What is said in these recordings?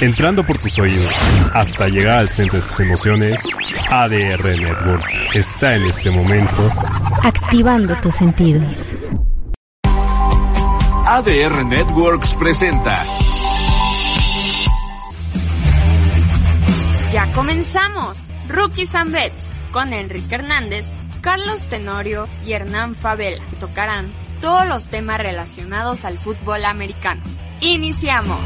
Entrando por tus oídos hasta llegar al centro de tus emociones, ADR Networks está en este momento activando tus sentidos. ADR Networks presenta. Ya comenzamos. Rookies and Bets con Enrique Hernández, Carlos Tenorio y Hernán Favela. Tocarán todos los temas relacionados al fútbol americano. Iniciamos.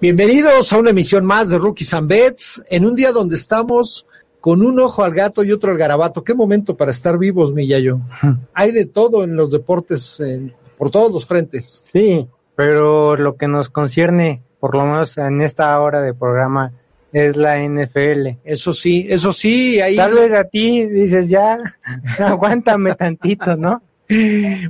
Bienvenidos a una emisión más de Rookies and Bets, en un día donde estamos con un ojo al gato y otro al garabato. Qué momento para estar vivos, Millayo. Hay de todo en los deportes, por todos los frentes. Sí, pero lo que nos concierne, por lo menos en esta hora de programa, es la NFL. Eso sí, eso sí. Ahí... Tal vez a ti dices ya, aguántame tantito, ¿no?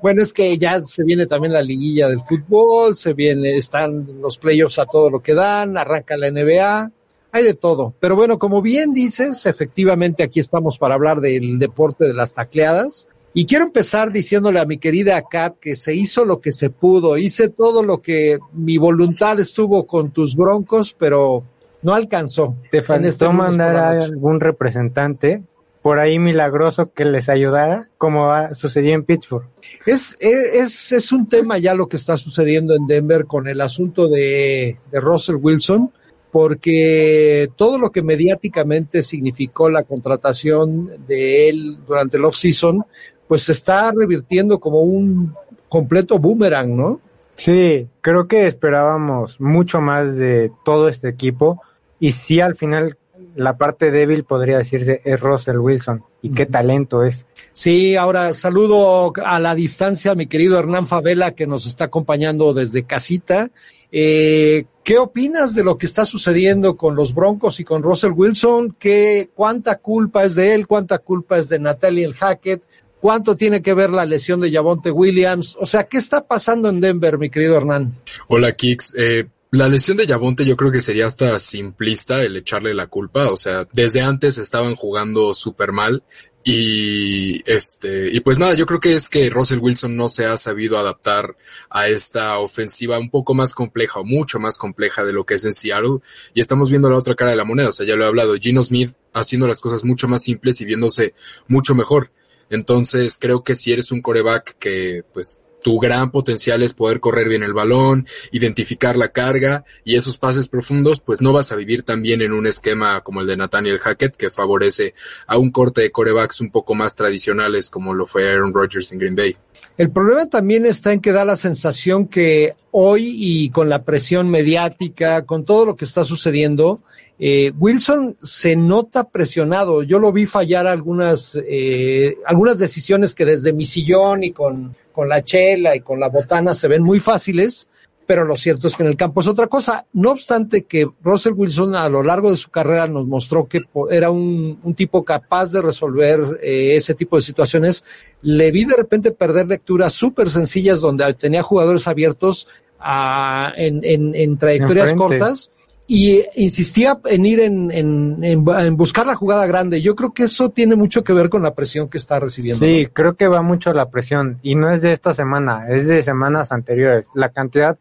Bueno, es que ya se viene también la liguilla del fútbol, se viene, están los playoffs a todo lo que dan, arranca la NBA, hay de todo. Pero bueno, como bien dices, efectivamente aquí estamos para hablar del deporte de las tacleadas. Y quiero empezar diciéndole a mi querida Kat que se hizo lo que se pudo, hice todo lo que mi voluntad estuvo con tus broncos, pero no alcanzó. Te faltó este mandar a algún representante por ahí milagroso que les ayudara, como sucedió en Pittsburgh. Es, es, es un tema ya lo que está sucediendo en Denver con el asunto de, de Russell Wilson, porque todo lo que mediáticamente significó la contratación de él durante el off-season, pues se está revirtiendo como un completo boomerang, ¿no? Sí, creo que esperábamos mucho más de todo este equipo y sí al final la parte débil podría decirse es Russell Wilson y qué talento es. Sí, ahora saludo a la distancia a mi querido Hernán Favela que nos está acompañando desde casita. Eh, ¿Qué opinas de lo que está sucediendo con los Broncos y con Russell Wilson? ¿Qué, ¿Cuánta culpa es de él? ¿Cuánta culpa es de Nathaniel Hackett? ¿Cuánto tiene que ver la lesión de Javonte Williams? O sea, ¿qué está pasando en Denver, mi querido Hernán? Hola, Kix. Eh, la lesión de Yabonte yo creo que sería hasta simplista el echarle la culpa, o sea, desde antes estaban jugando súper mal y este, y pues nada, yo creo que es que Russell Wilson no se ha sabido adaptar a esta ofensiva un poco más compleja o mucho más compleja de lo que es en Seattle y estamos viendo la otra cara de la moneda, o sea, ya lo he hablado, Gino Smith haciendo las cosas mucho más simples y viéndose mucho mejor. Entonces creo que si eres un coreback que pues tu gran potencial es poder correr bien el balón, identificar la carga y esos pases profundos, pues no vas a vivir también en un esquema como el de Nathaniel Hackett, que favorece a un corte de corebacks un poco más tradicionales como lo fue Aaron Rodgers en Green Bay. El problema también está en que da la sensación que hoy y con la presión mediática, con todo lo que está sucediendo, eh, Wilson se nota presionado. Yo lo vi fallar algunas, eh, algunas decisiones que desde mi sillón y con, con la chela y con la botana se ven muy fáciles, pero lo cierto es que en el campo es otra cosa. No obstante que Russell Wilson a lo largo de su carrera nos mostró que era un, un tipo capaz de resolver eh, ese tipo de situaciones, le vi de repente perder lecturas súper sencillas donde tenía jugadores abiertos a, en, en, en trayectorias cortas y insistía en ir en, en, en, buscar la jugada grande. Yo creo que eso tiene mucho que ver con la presión que está recibiendo. Sí, creo que va mucho la presión y no es de esta semana, es de semanas anteriores. La cantidad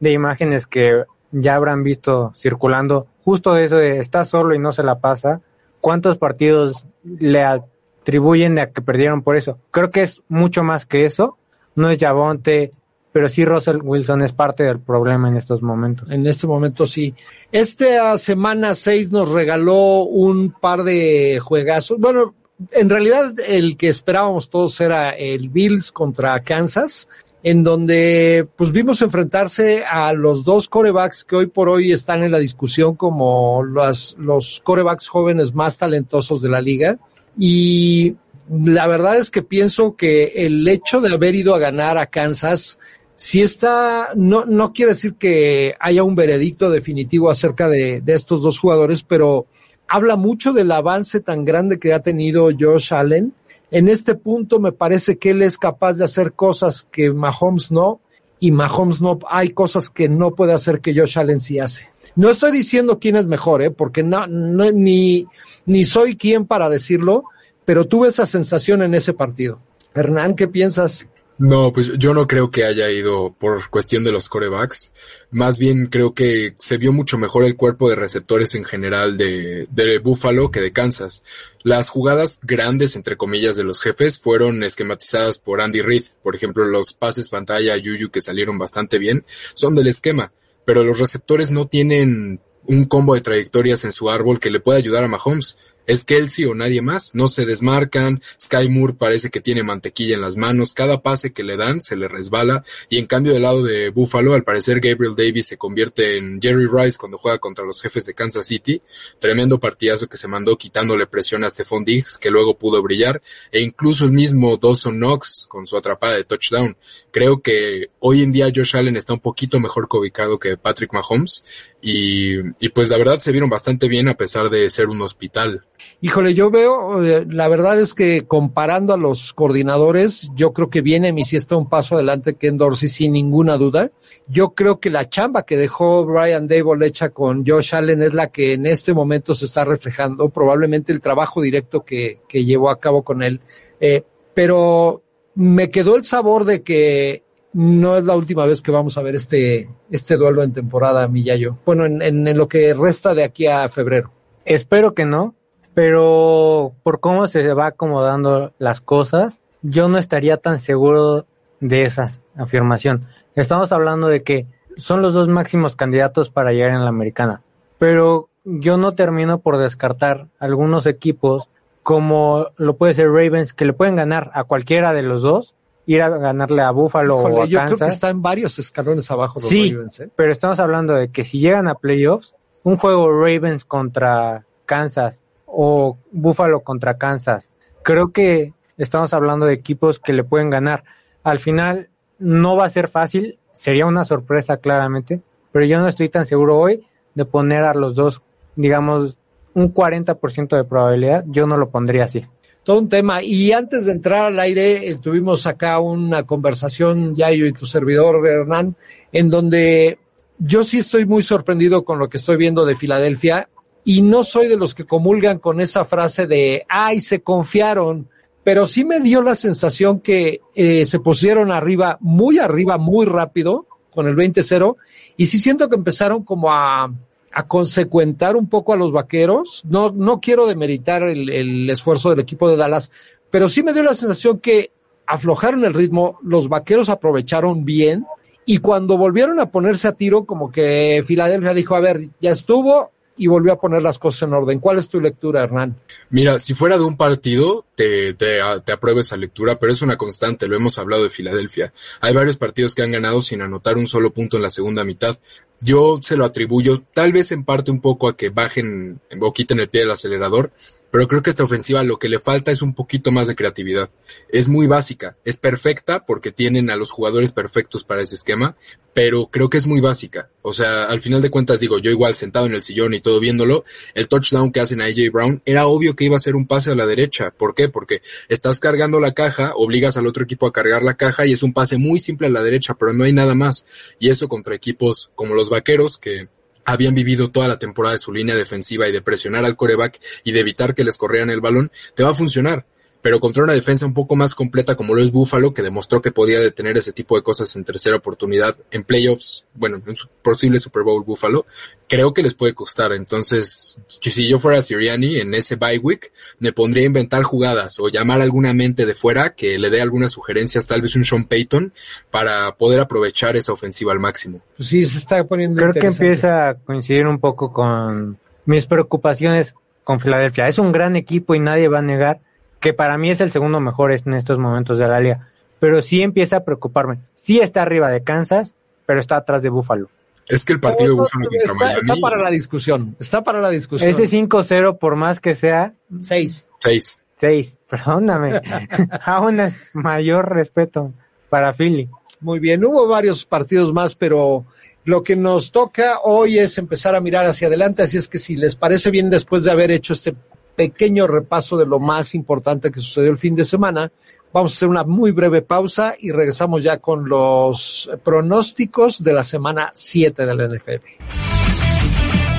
de imágenes que ya habrán visto circulando, justo eso de está solo y no se la pasa, ¿cuántos partidos le atribuyen a que perdieron por eso? Creo que es mucho más que eso. No es Javonte, pero sí Russell Wilson es parte del problema en estos momentos. En este momento sí. Esta semana 6 nos regaló un par de juegazos. Bueno, en realidad el que esperábamos todos era el Bills contra Kansas, en donde pues vimos enfrentarse a los dos corebacks que hoy por hoy están en la discusión como los, los corebacks jóvenes más talentosos de la liga. Y la verdad es que pienso que el hecho de haber ido a ganar a Kansas si está, no, no quiere decir que haya un veredicto definitivo acerca de, de estos dos jugadores, pero habla mucho del avance tan grande que ha tenido Josh Allen. En este punto me parece que él es capaz de hacer cosas que Mahomes no, y Mahomes no, hay cosas que no puede hacer que Josh Allen sí hace. No estoy diciendo quién es mejor, ¿eh? porque no, no, ni, ni soy quien para decirlo, pero tuve esa sensación en ese partido. Hernán, ¿qué piensas? No, pues yo no creo que haya ido por cuestión de los corebacks. Más bien creo que se vio mucho mejor el cuerpo de receptores en general de, de Buffalo que de Kansas. Las jugadas grandes, entre comillas, de los jefes fueron esquematizadas por Andy Reid. Por ejemplo, los pases pantalla a Yuyu que salieron bastante bien son del esquema, pero los receptores no tienen un combo de trayectorias en su árbol que le pueda ayudar a Mahomes es Kelsey o nadie más, no se desmarcan, Sky Moore parece que tiene mantequilla en las manos, cada pase que le dan se le resbala y en cambio del lado de Buffalo al parecer Gabriel Davis se convierte en Jerry Rice cuando juega contra los jefes de Kansas City, tremendo partidazo que se mandó quitándole presión a Stephon Diggs que luego pudo brillar e incluso el mismo Dawson Knox con su atrapada de touchdown. Creo que hoy en día Josh Allen está un poquito mejor ubicado que Patrick Mahomes y, y pues la verdad se vieron bastante bien a pesar de ser un hospital. Híjole, yo veo, eh, la verdad es que comparando a los coordinadores, yo creo que viene mi sí está un paso adelante que Dorsey sin ninguna duda. Yo creo que la chamba que dejó Brian Dable hecha con Josh Allen es la que en este momento se está reflejando, probablemente el trabajo directo que, que llevó a cabo con él. Eh, pero me quedó el sabor de que no es la última vez que vamos a ver este, este duelo en temporada, Millayo. Bueno, en, en, en lo que resta de aquí a febrero. Espero que no, pero por cómo se va acomodando las cosas, yo no estaría tan seguro de esa afirmación. Estamos hablando de que son los dos máximos candidatos para llegar en la americana, pero yo no termino por descartar algunos equipos como lo puede ser Ravens que le pueden ganar a cualquiera de los dos, ir a ganarle a Buffalo Híjole, o a yo Kansas. creo que está en varios escalones abajo los Sí, Ravens, ¿eh? pero estamos hablando de que si llegan a playoffs, un juego Ravens contra Kansas o Buffalo contra Kansas, creo que estamos hablando de equipos que le pueden ganar. Al final no va a ser fácil, sería una sorpresa claramente, pero yo no estoy tan seguro hoy de poner a los dos, digamos, un 40% de probabilidad, yo no lo pondría así. todo un tema. Y antes de entrar al aire, eh, tuvimos acá una conversación, Yayo y tu servidor, Hernán, en donde yo sí estoy muy sorprendido con lo que estoy viendo de Filadelfia y no soy de los que comulgan con esa frase de, ay, se confiaron, pero sí me dio la sensación que eh, se pusieron arriba, muy arriba, muy rápido, con el 20-0, y sí siento que empezaron como a, a consecuentar un poco a los vaqueros. No, no quiero demeritar el, el esfuerzo del equipo de Dallas, pero sí me dio la sensación que aflojaron el ritmo, los vaqueros aprovecharon bien, y cuando volvieron a ponerse a tiro, como que Filadelfia dijo, a ver, ya estuvo, y volvió a poner las cosas en orden. ¿Cuál es tu lectura, Hernán? Mira, si fuera de un partido, te, te, te apruebo esa lectura, pero es una constante, lo hemos hablado de Filadelfia. Hay varios partidos que han ganado sin anotar un solo punto en la segunda mitad. Yo se lo atribuyo tal vez en parte un poco a que bajen o quiten el pie del acelerador, pero creo que esta ofensiva lo que le falta es un poquito más de creatividad. Es muy básica, es perfecta porque tienen a los jugadores perfectos para ese esquema, pero creo que es muy básica. O sea, al final de cuentas digo, yo igual sentado en el sillón y todo viéndolo, el touchdown que hacen a AJ Brown era obvio que iba a ser un pase a la derecha. ¿Por qué? Porque estás cargando la caja, obligas al otro equipo a cargar la caja y es un pase muy simple a la derecha, pero no hay nada más. Y eso contra equipos como los vaqueros que habían vivido toda la temporada de su línea defensiva y de presionar al coreback y de evitar que les corrieran el balón, te va a funcionar. Pero contra una defensa un poco más completa como lo es Buffalo, que demostró que podía detener ese tipo de cosas en tercera oportunidad en playoffs, bueno, en su posible Super Bowl Buffalo, creo que les puede costar. Entonces, si yo fuera Siriani en ese bye week, me pondría a inventar jugadas o llamar a alguna mente de fuera que le dé algunas sugerencias, tal vez un Sean Payton, para poder aprovechar esa ofensiva al máximo. Pues sí, se está poniendo Creo que empieza a coincidir un poco con mis preocupaciones con Filadelfia. Es un gran equipo y nadie va a negar que para mí es el segundo mejor en estos momentos de la liga. Pero sí empieza a preocuparme. Sí está arriba de Kansas, pero está atrás de Buffalo. Es que el partido de Buffalo contra está, Miami, está para la discusión, está para la discusión. Ese 5-0, por más que sea, Seis. seis. 6. Perdóname. Aún es mayor respeto para Philly. Muy bien, hubo varios partidos más, pero lo que nos toca hoy es empezar a mirar hacia adelante, así es que si les parece bien después de haber hecho este pequeño repaso de lo más importante que sucedió el fin de semana, vamos a hacer una muy breve pausa y regresamos ya con los pronósticos de la semana 7 de la NFL.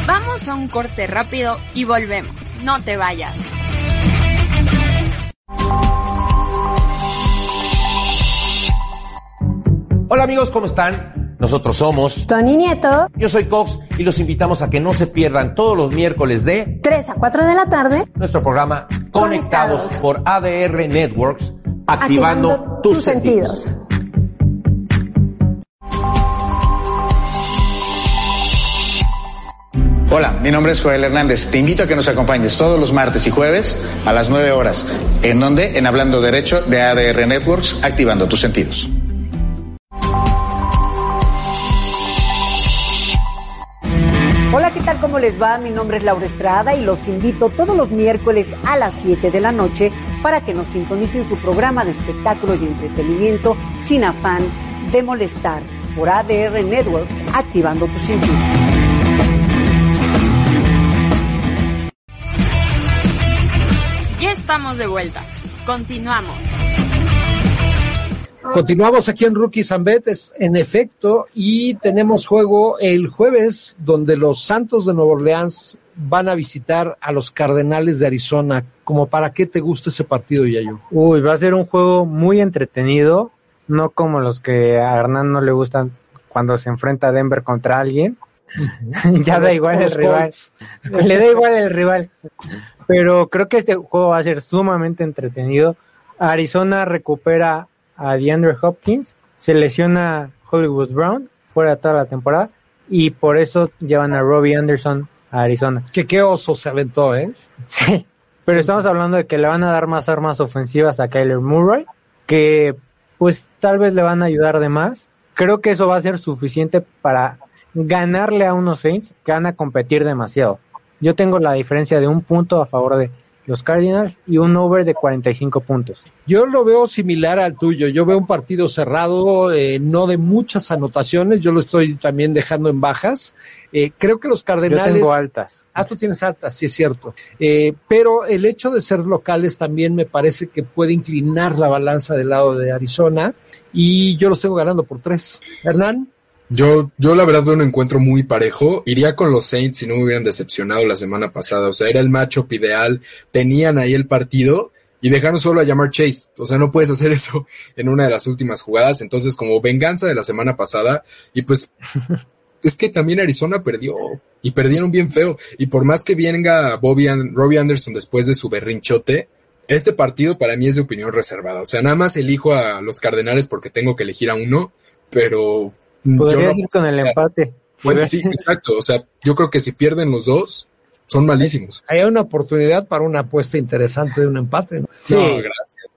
Vamos a un corte rápido y volvemos. No te vayas. Hola amigos, ¿cómo están? Nosotros somos Tony Nieto, Yo soy Cox y los invitamos a que no se pierdan todos los miércoles de 3 a 4 de la tarde, nuestro programa Conectados, Conectados. por ADR Networks, activando, tus, sentidos. Hola, mi nombre es Joel Hernández. Te invito a que nos acompañes todos los martes y jueves a las 9 horas. ¿En donde En Hablando Derecho de ADR Networks, activando tus sentidos. Tal? ¿Cómo les va? Mi nombre es Laura Estrada y los invito todos los miércoles a las 7 de la noche para que nos sintonicen su programa de espectáculo y entretenimiento sin afán de molestar por ADR Networks, activando tus sentidos. Ya estamos de vuelta. Continuamos. Continuamos aquí en Rookies and Betes, en efecto, y tenemos juego el jueves donde los Santos de Nueva Orleans van a visitar a los Cardenales de Arizona. Como para qué te gusta ese partido, Yayo? Uy, va a ser un juego muy entretenido, no como los que a Hernán no le gustan cuando se enfrenta a Denver contra alguien. ya da igual el rival. Le da igual el rival. Pero creo que este juego va a ser sumamente entretenido. Arizona recupera a DeAndre Hopkins, se lesiona Hollywood Brown fuera toda la temporada y por eso llevan a Robbie Anderson a Arizona. Que qué oso se aventó, ¿eh? Sí, pero estamos hablando de que le van a dar más armas ofensivas a Kyler Murray, que pues tal vez le van a ayudar de más. Creo que eso va a ser suficiente para ganarle a unos Saints que van a competir demasiado. Yo tengo la diferencia de un punto a favor de los Cardinals y un over de 45 puntos. Yo lo veo similar al tuyo. Yo veo un partido cerrado, eh, no de muchas anotaciones. Yo lo estoy también dejando en bajas. Eh, creo que los Yo Cardenales. tengo altas. Ah, tú tienes altas, sí es cierto. Eh, pero el hecho de ser locales también me parece que puede inclinar la balanza del lado de Arizona y yo los tengo ganando por tres. Hernán, Yo, yo la verdad veo un encuentro muy parejo. Iría con los Saints si no me hubieran decepcionado la semana pasada. O sea, era el matchup ideal. Tenían ahí el partido y dejaron solo a llamar Chase. O sea, no puedes hacer eso en una de las últimas jugadas. Entonces, como venganza de la semana pasada, y pues es que también Arizona perdió y perdieron bien feo. Y por más que venga Bobby Robbie Anderson después de su berrinchote, este partido para mí es de opinión reservada. O sea, nada más elijo a los Cardenales porque tengo que elegir a uno, pero Podría no- ir con el empate. bueno, sí, exacto. O sea, yo creo que si pierden los dos, son malísimos. hay una oportunidad para una apuesta interesante de un empate. ¿no? Sí. No, gracias.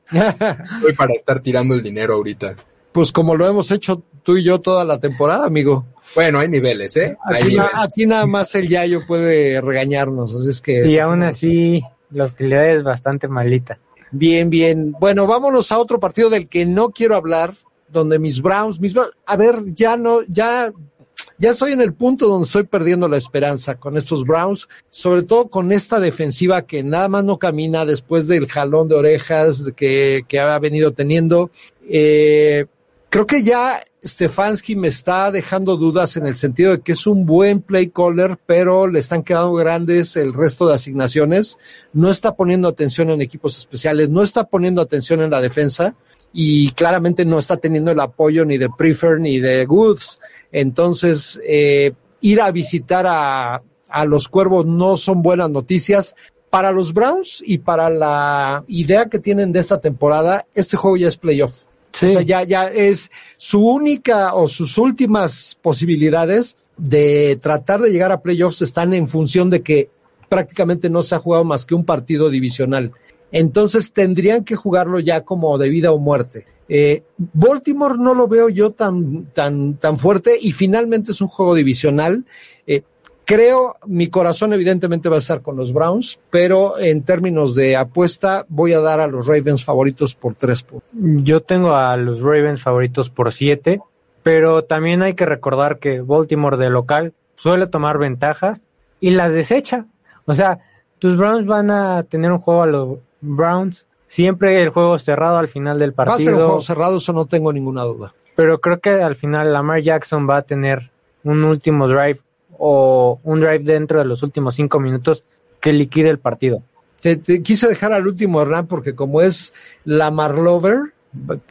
Estoy para estar tirando el dinero ahorita. Pues como lo hemos hecho tú y yo toda la temporada, amigo. Bueno, hay niveles, ¿eh? Hay Aquí, na- niveles. aquí nada más el Yayo puede regañarnos, así es que... Y aún así, la utilidad es bastante malita. Bien, bien. Bueno, vámonos a otro partido del que no quiero hablar, donde mis Browns, mis Browns- a ver, ya no, ya, ya estoy en el punto donde estoy perdiendo la esperanza con estos Browns, sobre todo con esta defensiva que nada más no camina después del jalón de orejas que, que ha venido teniendo. Eh, creo que ya Stefanski me está dejando dudas en el sentido de que es un buen play caller, pero le están quedando grandes el resto de asignaciones. No está poniendo atención en equipos especiales, no está poniendo atención en la defensa y claramente no está teniendo el apoyo ni de Prefer ni de Goods. Entonces, eh, ir a visitar a, a los cuervos no son buenas noticias. Para los Browns y para la idea que tienen de esta temporada, este juego ya es playoff. Sí. O sea, ya, ya es su única o sus últimas posibilidades de tratar de llegar a playoffs están en función de que prácticamente no se ha jugado más que un partido divisional. Entonces tendrían que jugarlo ya como de vida o muerte. Eh, Baltimore no lo veo yo tan, tan, tan fuerte y finalmente es un juego divisional. Eh, creo, mi corazón evidentemente va a estar con los Browns, pero en términos de apuesta voy a dar a los Ravens favoritos por tres puntos. Yo tengo a los Ravens favoritos por siete, pero también hay que recordar que Baltimore de local suele tomar ventajas y las desecha. O sea, tus Browns van a tener un juego a los Browns, siempre el juego cerrado al final del partido. Va a ser un juego cerrado, eso no tengo ninguna duda. Pero creo que al final Lamar Jackson va a tener un último drive o un drive dentro de los últimos cinco minutos que liquide el partido. Te, quise dejar al último Hernán porque como es Lamar Lover,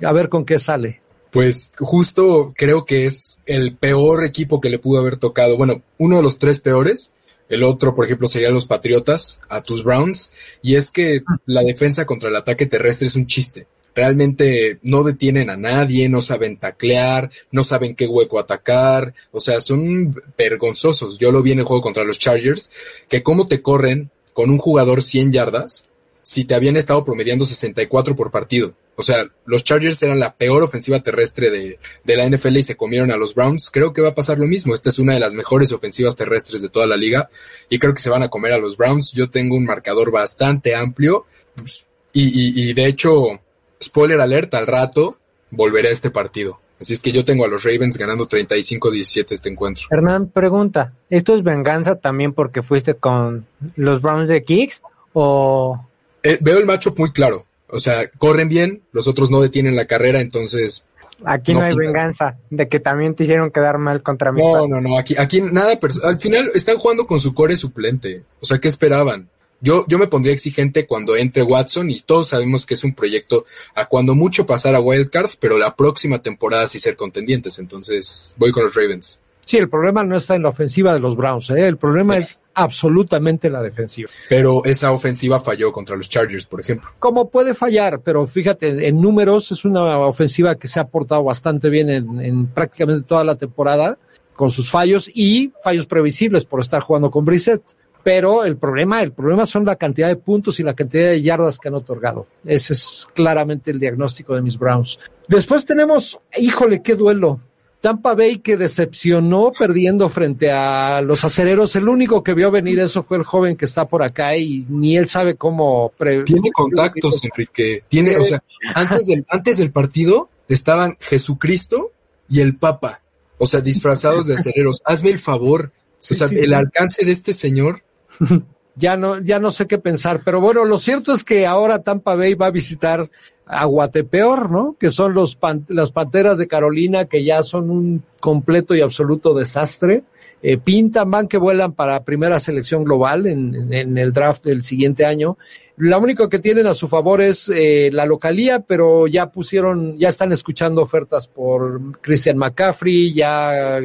a ver con qué sale. Pues justo creo que es el peor equipo que le pudo haber tocado. Bueno, uno de los tres peores. El otro, por ejemplo, sería los Patriotas a tus Browns. Y es que la defensa contra el ataque terrestre es un chiste. Realmente no detienen a nadie, no saben taclear, no saben qué hueco atacar. O sea, son vergonzosos. Yo lo vi en el juego contra los Chargers, que cómo te corren con un jugador 100 yardas si te habían estado promediando 64 por partido. O sea, los Chargers eran la peor ofensiva terrestre de, la NFL y se comieron a los Browns. Creo que va a pasar lo mismo. Esta es una de las mejores ofensivas terrestres de toda la liga y creo que se van a comer a los Browns. Yo tengo un marcador bastante amplio pues, y de hecho, spoiler alert, al rato volveré a este partido. Así es que yo tengo a los Ravens ganando 35-17 este encuentro. Hernán, pregunta, ¿esto es venganza también porque fuiste con los Browns de Kicks o eh, veo el macho muy claro. O sea, corren bien, los otros no detienen la carrera, entonces. Aquí no, hay venganza de que también te hicieron quedar mal contra mí. No, no, no, aquí, aquí nada, al final están jugando con su core suplente. O sea, ¿qué esperaban? Yo, yo me pondría exigente cuando entre Watson y todos sabemos que es un proyecto a cuando mucho pasar a Wildcard, pero la próxima temporada sí ser contendientes. Entonces, voy con los Ravens. Sí, el problema no está en la ofensiva de los Browns, ¿eh? el problema sí. es absolutamente la defensiva. Pero esa ofensiva falló contra los Chargers, por ejemplo. Como puede fallar, pero fíjate, en números es una ofensiva que se ha portado bastante bien en, en prácticamente toda la temporada, con sus fallos y fallos previsibles por estar jugando con Brissett. Pero el problema, el problema son la cantidad de puntos y la cantidad de yardas que han otorgado. Ese es claramente el diagnóstico de mis Browns. Después tenemos, híjole, qué duelo. Tampa Bay que decepcionó perdiendo frente a los acereros. El único que vio venir eso fue el joven que está por acá y ni él sabe cómo. Pre Tiene contactos, Enrique. Tiene, o sea, antes del, antes del partido estaban Jesucristo y el Papa. O sea, disfrazados de acereros. Hazme el favor. Sí, o sea, sí, el sí. alcance de este señor. ya no, ya no sé qué pensar. Pero bueno, lo cierto es que ahora Tampa Bay va a visitar a Guatepeor, ¿no? Que son los pan, las Panteras de Carolina, que ya son un completo y absoluto desastre. Eh, pintan, van que vuelan para primera selección global en, en, el draft del siguiente año. Lo único que tienen a su favor es eh, la localía, pero ya pusieron, ya están escuchando ofertas por Christian McCaffrey, ya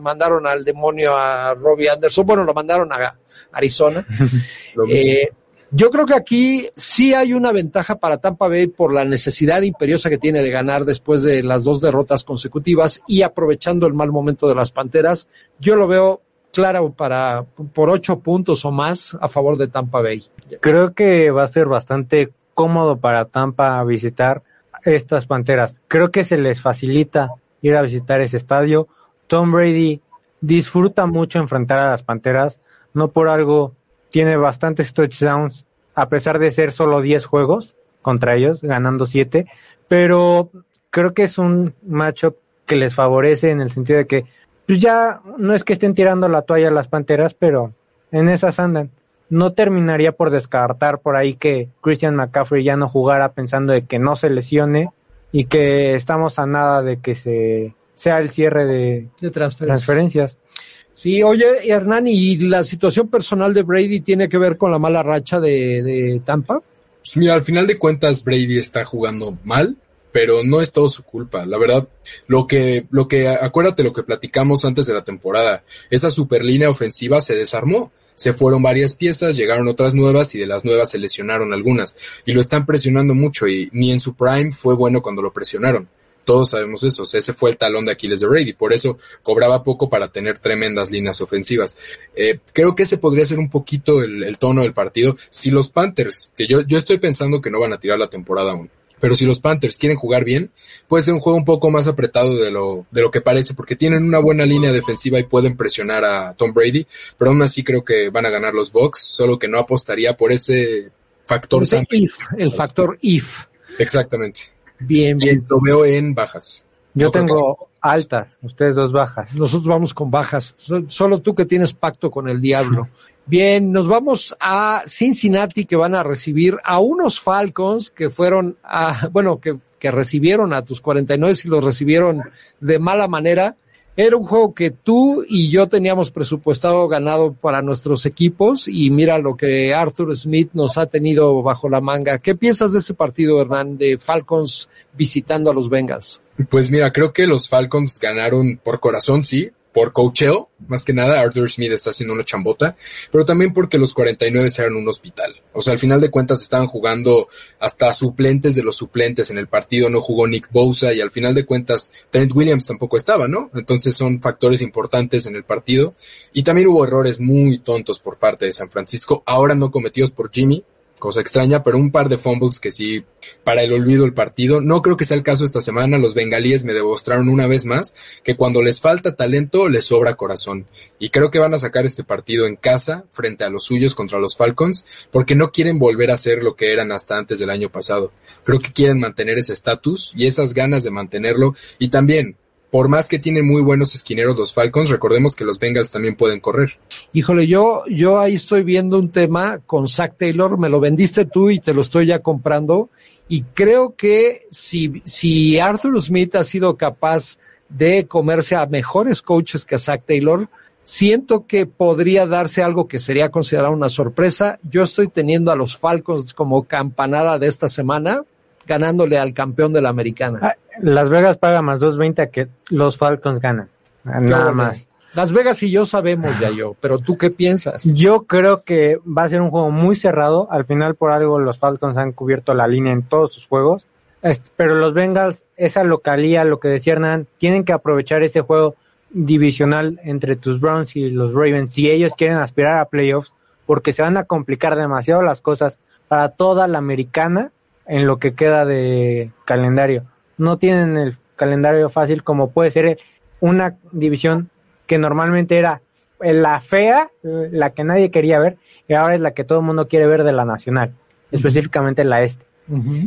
mandaron al demonio a Robbie Anderson, bueno, lo mandaron a Arizona. eh, yo creo que aquí sí hay una ventaja para Tampa Bay por la necesidad imperiosa que tiene de ganar después de las dos derrotas consecutivas y aprovechando el mal momento de las Panteras. Yo lo veo claro para por ocho puntos o más a favor de Tampa Bay. Creo que va a ser bastante cómodo para Tampa visitar estas Panteras. Creo que se les facilita ir a visitar ese estadio. Tom Brady disfruta mucho enfrentar a las Panteras. No por algo tiene bastantes touchdowns, a pesar de ser solo 10 juegos contra ellos, ganando 7, pero creo que es un matchup que les favorece en el sentido de que pues ya no es que estén tirando la toalla las Panteras, pero en esas andan. No terminaría por descartar por ahí que Christian McCaffrey ya no jugara pensando de que no se lesione y que estamos a nada de que se sea el cierre de, de transferencias. transferencias. Sí, oye, Hernán, ¿y la situación personal de Brady tiene que ver con la mala racha de, Tampa? Pues mira, al final de cuentas Brady está jugando mal, pero no es todo su culpa. La verdad, lo que, lo que, acuérdate lo que platicamos antes de la temporada, esa super línea ofensiva se desarmó. Se fueron varias piezas, llegaron otras nuevas y de las nuevas se lesionaron algunas. Y lo están presionando mucho y ni en su prime fue bueno cuando lo presionaron. Todos sabemos eso. O sea, ese fue el talón de Aquiles de Brady. Por eso cobraba poco para tener tremendas líneas ofensivas. Eh, creo que ese podría ser un poquito el, el, tono del partido. Si los Panthers, que yo, yo estoy pensando que no van a tirar la temporada aún, Pero si los Panthers quieren jugar bien, puede ser un juego un poco más apretado de lo, de lo que parece, porque tienen una buena línea defensiva y pueden presionar a Tom Brady, pero aún así creo que van a ganar los Bucks, solo que no apostaría por ese factor. Ese if, el factor if. Exactamente. Bien, bien. Lo veo en bajas. Yo tengo altas, ustedes dos bajas. Nosotros vamos con bajas. Solo tú que tienes pacto con el diablo. Bien, nos vamos a Cincinnati que van a recibir a unos Falcons que fueron a, bueno, que, que recibieron a tus 49 y los recibieron de mala manera. Era un juego que tú y yo teníamos presupuestado ganado para nuestros equipos y mira lo que Arthur Smith nos ha tenido bajo la manga. ¿Qué piensas de ese partido, Hernán, de Falcons visitando a los Bengals? Pues mira, creo que los Falcons ganaron por corazón, sí, por cocheo, más que nada, Arthur Smith está haciendo una chambota, pero también porque los 49 eran un hospital. O sea, al final de cuentas estaban jugando hasta suplentes de los suplentes en el partido, no jugó Nick Bosa y al final de cuentas Trent Williams tampoco estaba, ¿no? Entonces son factores importantes en el partido y también hubo errores muy tontos por parte de San Francisco, ahora no cometidos por Jimmy, cosa extraña, pero un par de fumbles que sí, para el olvido el partido. No creo que sea el caso esta semana. Los bengalíes me demostraron una vez más que cuando les falta talento, les sobra corazón. Y creo que van a sacar este partido en casa, frente a los suyos contra los Falcons, porque no quieren volver a ser lo que eran hasta antes del año pasado. Creo que quieren mantener ese estatus y esas ganas de mantenerlo. Y también, por más que tienen muy buenos esquineros los Falcons, recordemos que los Bengals también pueden correr. Híjole, yo, yo ahí estoy viendo un tema con Zach Taylor, me lo vendiste tú y te lo estoy ya comprando. Y creo que si, si Arthur Smith ha sido capaz de comerse a mejores coaches que a Zach Taylor, siento que podría darse algo que sería considerado una sorpresa. Yo estoy teniendo a los Falcons como campanada de esta semana ganándole al campeón de la americana. Ah, Las Vegas paga más 2.20 a que los Falcons ganan. Nada más. Las Vegas y yo sabemos ya yo, pero tú qué piensas? Yo creo que va a ser un juego muy cerrado. Al final, por algo, los Falcons han cubierto la línea en todos sus juegos. Pero los Bengals, esa localía, lo que decía Hernán, tienen que aprovechar ese juego divisional entre tus Browns y los Ravens si ellos quieren aspirar a playoffs, porque se van a complicar demasiado las cosas para toda la americana en lo que queda de calendario. No tienen el calendario fácil como puede ser una división que normalmente era la fea, la que nadie quería ver, y ahora es la que todo el mundo quiere ver de la nacional, específicamente la este.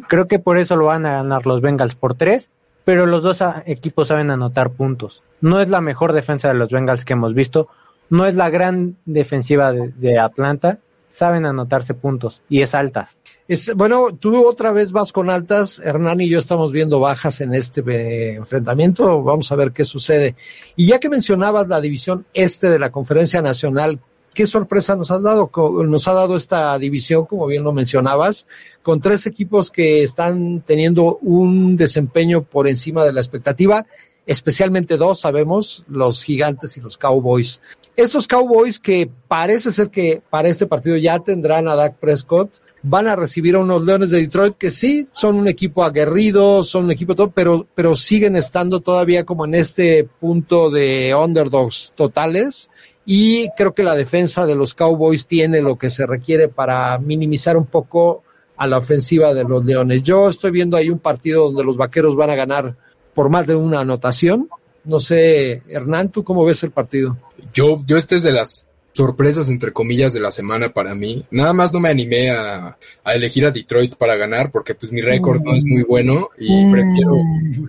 Creo que por eso lo van a ganar los Bengals por tres, pero los dos equipos saben anotar puntos. No es la mejor defensa de los Bengals que hemos visto, no es la gran defensiva de, de Atlanta, saben anotarse puntos y es altas. Es, bueno, tú otra vez vas con altas, Hernán y yo estamos viendo bajas en este eh, enfrentamiento, vamos a ver qué sucede. Y ya que mencionabas la división este de la Conferencia Nacional, ¿qué sorpresa nos has dado? Nos ha dado esta división, como bien lo mencionabas, con tres equipos que están teniendo un desempeño por encima de la expectativa, especialmente dos, sabemos, los gigantes y los Cowboys. Estos Cowboys que parece ser que para este partido ya tendrán a Dak Prescott, van a recibir a unos Leones de Detroit que sí son un equipo aguerrido, son un equipo todo, pero, pero siguen estando todavía como en este punto de underdogs totales. Y creo que la defensa de los Cowboys tiene lo que se requiere para minimizar un poco a la ofensiva de los Leones. Yo estoy viendo ahí un partido donde los vaqueros van a ganar por más de una anotación. No sé, Hernán, ¿tú cómo ves el partido? Yo, yo este es de las sorpresas entre comillas de la semana para mí. Nada más no me animé a, a elegir a Detroit para ganar porque pues mi récord no es muy bueno y prefiero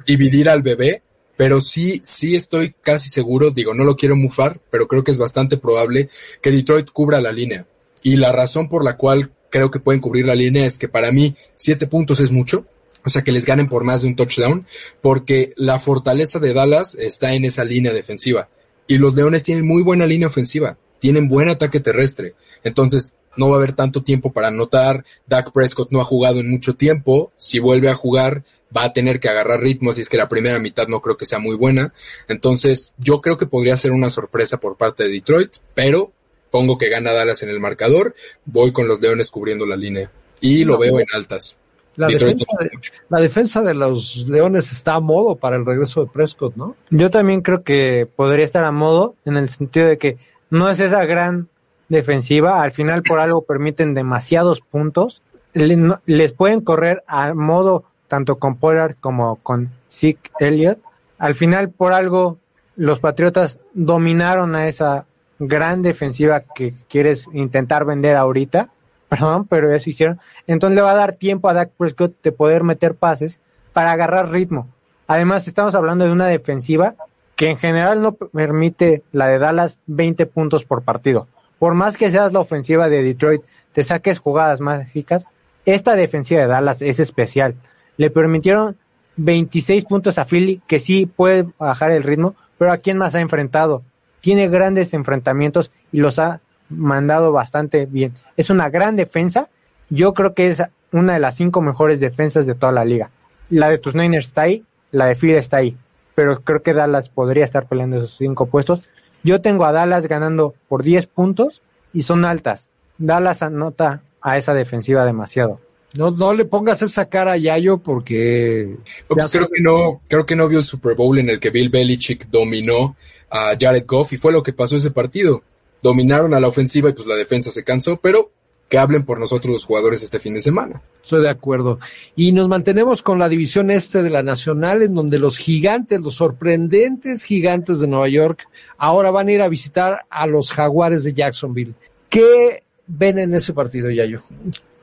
dividir al bebé. Pero sí, sí estoy casi seguro, digo, no lo quiero mufar, pero creo que es bastante probable que Detroit cubra la línea. Y la razón por la cual creo que pueden cubrir la línea es que para mí siete puntos es mucho. O sea, que les ganen por más de un touchdown, porque la fortaleza de Dallas está en esa línea defensiva. Y los Leones tienen muy buena línea ofensiva tienen buen ataque terrestre. Entonces, no va a haber tanto tiempo para anotar. Dak Prescott no ha jugado en mucho tiempo. Si vuelve a jugar, va a tener que agarrar ritmo, así es que la primera mitad no creo que sea muy buena. Entonces, yo creo que podría ser una sorpresa por parte de Detroit, pero pongo que gana Dallas en el marcador. Voy con los Leones cubriendo la línea. Y lo veo en altas. La defensa, de, la defensa, de, los Leones está a modo para el regreso de Prescott, ¿no? Yo también creo que podría estar a modo en el sentido de que no es esa gran defensiva, al final por algo permiten demasiados puntos, les pueden correr a modo tanto con Pollard como con Zeke Elliott. Al final, por algo, los Patriotas dominaron a esa gran defensiva que quieres intentar vender ahorita. Perdón, pero eso hicieron. Entonces le va a dar tiempo a Dak Prescott de poder meter pases para agarrar ritmo. Además, estamos hablando de una defensiva que en general no permite la de Dallas 20 puntos por partido. Por más que seas la ofensiva de Detroit, te saques jugadas mágicas, esta defensiva de Dallas es especial. Le permitieron 26 puntos a Philly, que sí puede bajar el ritmo, pero ¿a quién más ha enfrentado? Tiene grandes enfrentamientos y los ha mandado bastante bien. Es una gran defensa. Yo creo que es una de las cinco mejores defensas de toda la liga. La de tus Niners está ahí, la de Philly está ahí, pero creo que Dallas podría estar peleando esos cinco puestos. Yo tengo a Dallas ganando por 10 puntos y son altas. Dallas anota a esa defensiva demasiado. No, no le pongas esa cara a Yayo porque. Pues creo que no, creo que no vio el Super Bowl en el que Bill Belichick dominó a Jared Goff y fue lo que pasó ese partido. Dominaron a la ofensiva y pues la defensa se cansó, pero que hablen por nosotros los jugadores este fin de semana. Estoy de acuerdo. Y nos mantenemos con la división este de la Nacional, en donde los gigantes, los sorprendentes gigantes de Nueva York, ahora van a ir a visitar a los jaguares de Jacksonville. ¿Qué ven en ese partido, Yayo?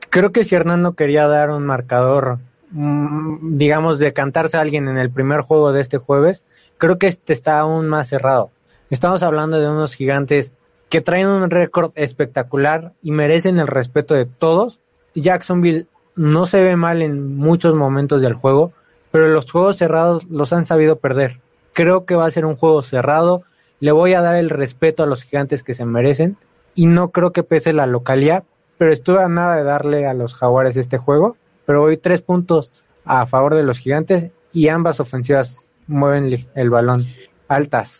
Creo que si Hernando quería dar un marcador, mm, digamos, de cantarse a alguien en el primer juego de este jueves, creo que este está aún más cerrado. Estamos hablando de unos gigantes que traen un récord espectacular y merecen el respeto de todos. Jacksonville no se ve mal en muchos momentos del juego, pero los juegos cerrados los han sabido perder. Creo que va a ser un juego cerrado. Le voy a dar el respeto a los gigantes que se merecen y no creo que pese la localidad, pero estuve a nada de darle a los jaguares este juego, pero voy tres puntos a favor de los gigantes y ambas ofensivas mueven el balón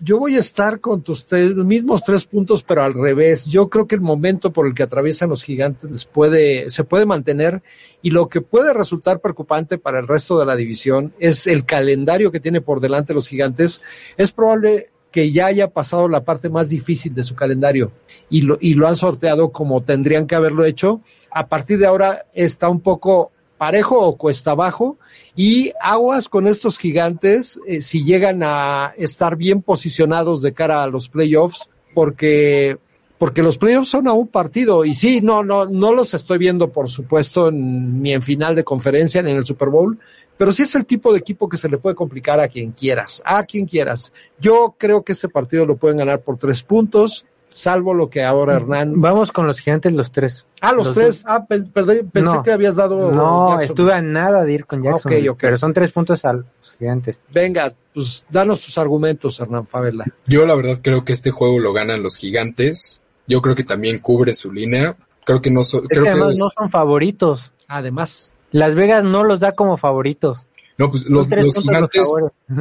Yo voy a estar con tus mismos tres puntos, pero al revés. Yo creo que el momento por el que atraviesan los gigantes puede, se puede mantener y lo que puede resultar preocupante para el resto de la división es el calendario que tiene por delante los gigantes. Es probable que ya haya pasado la parte más difícil de su calendario y lo, y lo han sorteado como tendrían que haberlo hecho. A partir de ahora está un poco parejo o cuesta abajo y aguas con estos gigantes eh, si llegan a estar bien posicionados de cara a los playoffs porque porque los playoffs son a un partido y sí, no, no, no los estoy viendo por supuesto ni en final de conferencia ni en el Super Bowl, pero sí es el tipo de equipo que se le puede complicar a quien quieras, a quien quieras. Yo creo que este partido lo pueden ganar por tres puntos, salvo lo que ahora Hernán. Vamos con los gigantes los tres. Ah, los, tres. Ah, pensé que habías dado. No, estuve a nada de ir con Jackson. Okay, Pero son tres puntos a los gigantes. Venga, pues danos tus argumentos, Hernán Favela. Yo la verdad creo que este juego lo ganan los gigantes. Yo creo que también cubre su línea. Creo que no, creo que además no son favoritos. Además. Las Vegas no los da como favoritos. No, pues los, gigantes,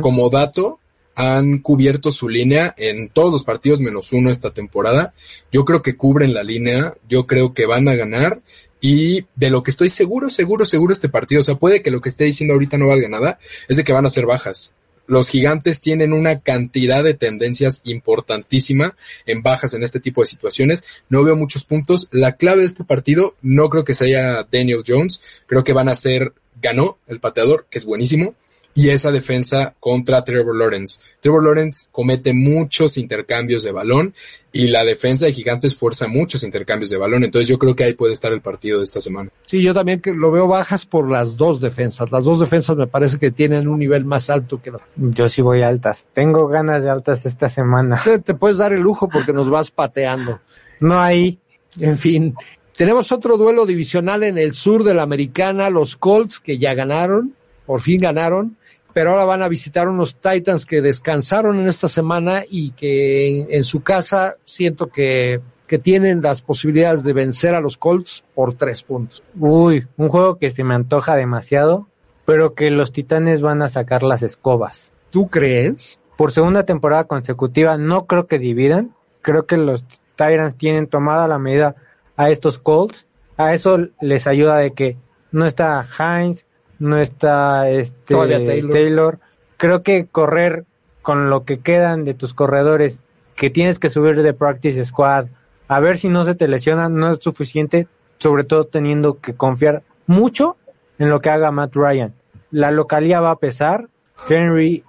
como dato, han cubierto su línea en todos los partidos menos uno esta temporada. Yo creo que cubren la línea, yo creo que van a ganar y de lo que estoy seguro, seguro, seguro este partido, o sea, puede que lo que esté diciendo ahorita no valga nada, es de que van a ser bajas. Los gigantes tienen una cantidad de tendencias importantísima en bajas en este tipo de situaciones. No veo muchos puntos. La clave de este partido no creo que sea Daniel Jones. Creo que van a ser, ganó el pateador, que es buenísimo y esa defensa contra Trevor Lawrence. Trevor Lawrence comete muchos intercambios de balón y la defensa de Gigantes fuerza muchos intercambios de balón. Entonces yo creo que ahí puede estar el partido de esta semana. Sí, yo también que lo veo bajas por las dos defensas. Las dos defensas me parece que tienen un nivel más alto que los. Yo sí voy altas. Tengo ganas de altas esta semana. Te, te puedes dar el lujo porque nos vas pateando. No hay. En fin. Tenemos otro duelo divisional en el sur de la americana, los Colts que ya ganaron, por fin ganaron pero ahora van a visitar unos Titans que descansaron en esta semana y que en, su casa siento que, que, tienen las posibilidades de vencer a los Colts por tres puntos. Uy, un juego que se me antoja demasiado, pero que los Titanes van a sacar las escobas. ¿Tú crees? Por segunda temporada consecutiva no creo que dividan, creo que los Titans tienen tomada la medida a estos Colts, a eso les ayuda de que no está Heinz, no está este Taylor. Creo que correr con lo que quedan de tus corredores que tienes que subir de practice squad, a ver si no se te lesiona, no es suficiente, sobre todo teniendo que confiar mucho en lo que haga Matt Ryan. la localía va a pesar, Henry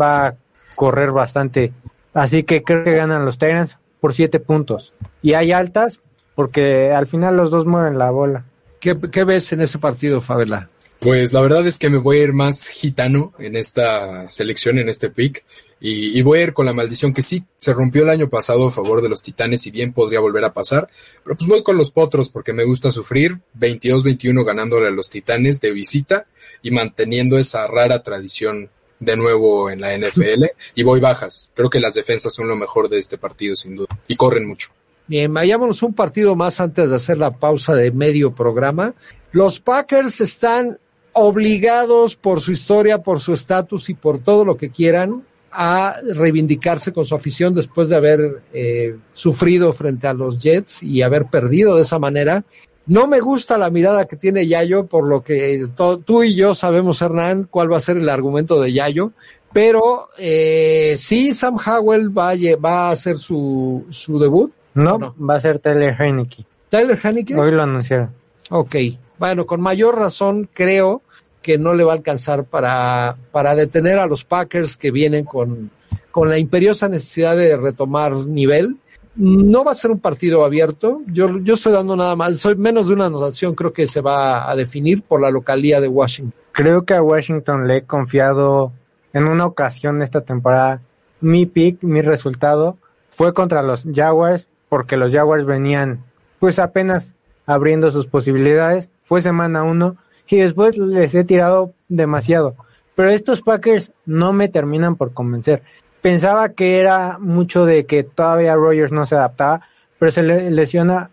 va a correr bastante, así que creo que ganan los Titans por siete puntos. Y hay altas porque al final los dos mueven la bola. ¿Qué, qué ves en ese partido, Fabela? Pues la verdad es que me voy a ir más gitano en esta selección, en este pick. Y, voy a ir con la maldición que sí se rompió el año pasado a favor de los Titanes y bien podría volver a pasar. Pero pues voy con los Potros porque me gusta sufrir. 22-21 ganándole a los Titanes de visita y manteniendo esa rara tradición de nuevo en la NFL. Y voy bajas. Creo que las defensas son lo mejor de este partido sin duda. Y corren mucho. Bien, vayámonos un partido más antes de hacer la pausa de medio programa. Los Packers están obligados por su historia, por su estatus y por todo lo que quieran a reivindicarse con su afición después de haber eh, sufrido frente a los Jets y haber perdido de esa manera. No me gusta la mirada que tiene Yayo, por lo que tú y yo sabemos, Hernán, cuál va a ser el argumento de Yayo, pero eh, sí, Sam Howell va a, va a hacer su, su debut. No, no, va a ser Tyler Heineke. ¿Tyler Heineke? Hoy lo anunciaron. Ok, bueno, con mayor razón creo que no le va a alcanzar para, para detener a los Packers que vienen con, con la imperiosa necesidad de retomar nivel. No va a ser un partido abierto. Yo, yo estoy dando nada más, soy menos de una anotación, creo que se va a definir por la localía de Washington. Creo que a Washington le he confiado en una ocasión esta temporada. Mi pick, mi resultado fue contra los Jaguars, porque los Jaguars venían pues apenas abriendo sus posibilidades. Fue semana uno y después les he tirado demasiado. Pero estos Packers no me terminan por convencer. Pensaba que era mucho de que todavía Rogers no se adaptaba, pero se le lesiona.